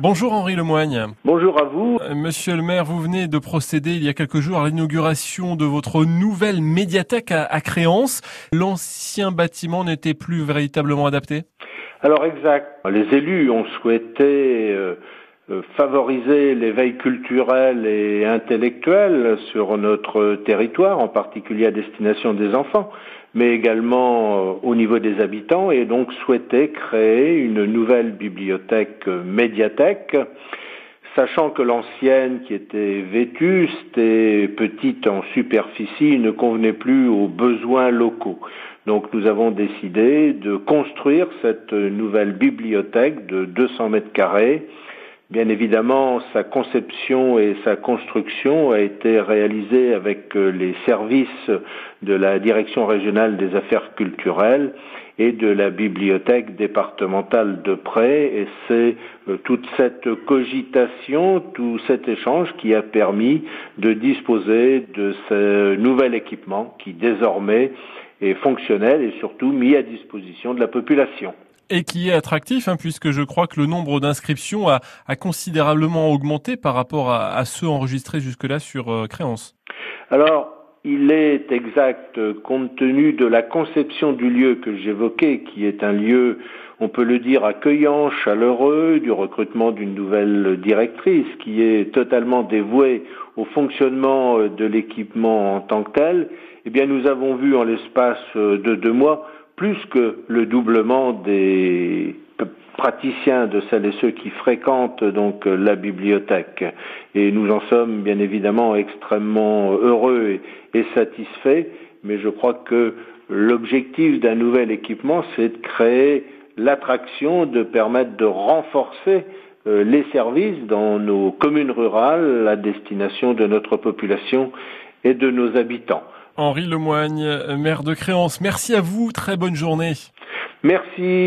Bonjour Henri Lemoigne. Bonjour à vous. Euh, Monsieur le maire, vous venez de procéder il y a quelques jours à l'inauguration de votre nouvelle médiathèque à, Créance. L'ancien bâtiment n'était plus véritablement adapté? Alors exact. Les élus ont souhaité euh, euh, favoriser l'éveil culturel et intellectuel sur notre territoire, en particulier à destination des enfants mais également euh, au niveau des habitants, et donc souhaitait créer une nouvelle bibliothèque euh, médiathèque, sachant que l'ancienne, qui était vétuste et petite en superficie, ne convenait plus aux besoins locaux. Donc nous avons décidé de construire cette nouvelle bibliothèque de 200 mètres carrés Bien évidemment, sa conception et sa construction a été réalisée avec euh, les services de la Direction régionale des affaires culturelles et de la bibliothèque départementale de Près et c'est euh, toute cette cogitation, tout cet échange qui a permis de disposer de ce nouvel équipement qui désormais est fonctionnel et surtout mis à disposition de la population et qui est attractif, hein, puisque je crois que le nombre d'inscriptions a, considérablement augmenté par rapport à, ceux enregistrés jusque-là sur euh, Créance. Alors, il est exact, compte tenu de la conception du lieu que j'évoquais, qui est un lieu, on peut le dire, accueillant, chaleureux, du recrutement d'une nouvelle directrice, qui est totalement dévouée au fonctionnement euh, de l'équipement en tant que tel, eh bien, nous avons vu en l'espace euh, de deux mois plus que le doublement des praticiens de celles et ceux qui fréquentent donc la bibliothèque. Et nous en sommes bien évidemment extrêmement heureux et, satisfaits, mais je crois que l'objectif d'un nouvel équipement, c'est de créer l'attraction, de permettre de renforcer euh, les services dans nos communes rurales à destination de notre population et de nos habitants. Henri Lemoigne, maire de Créance. Merci à vous, très bonne journée. Merci.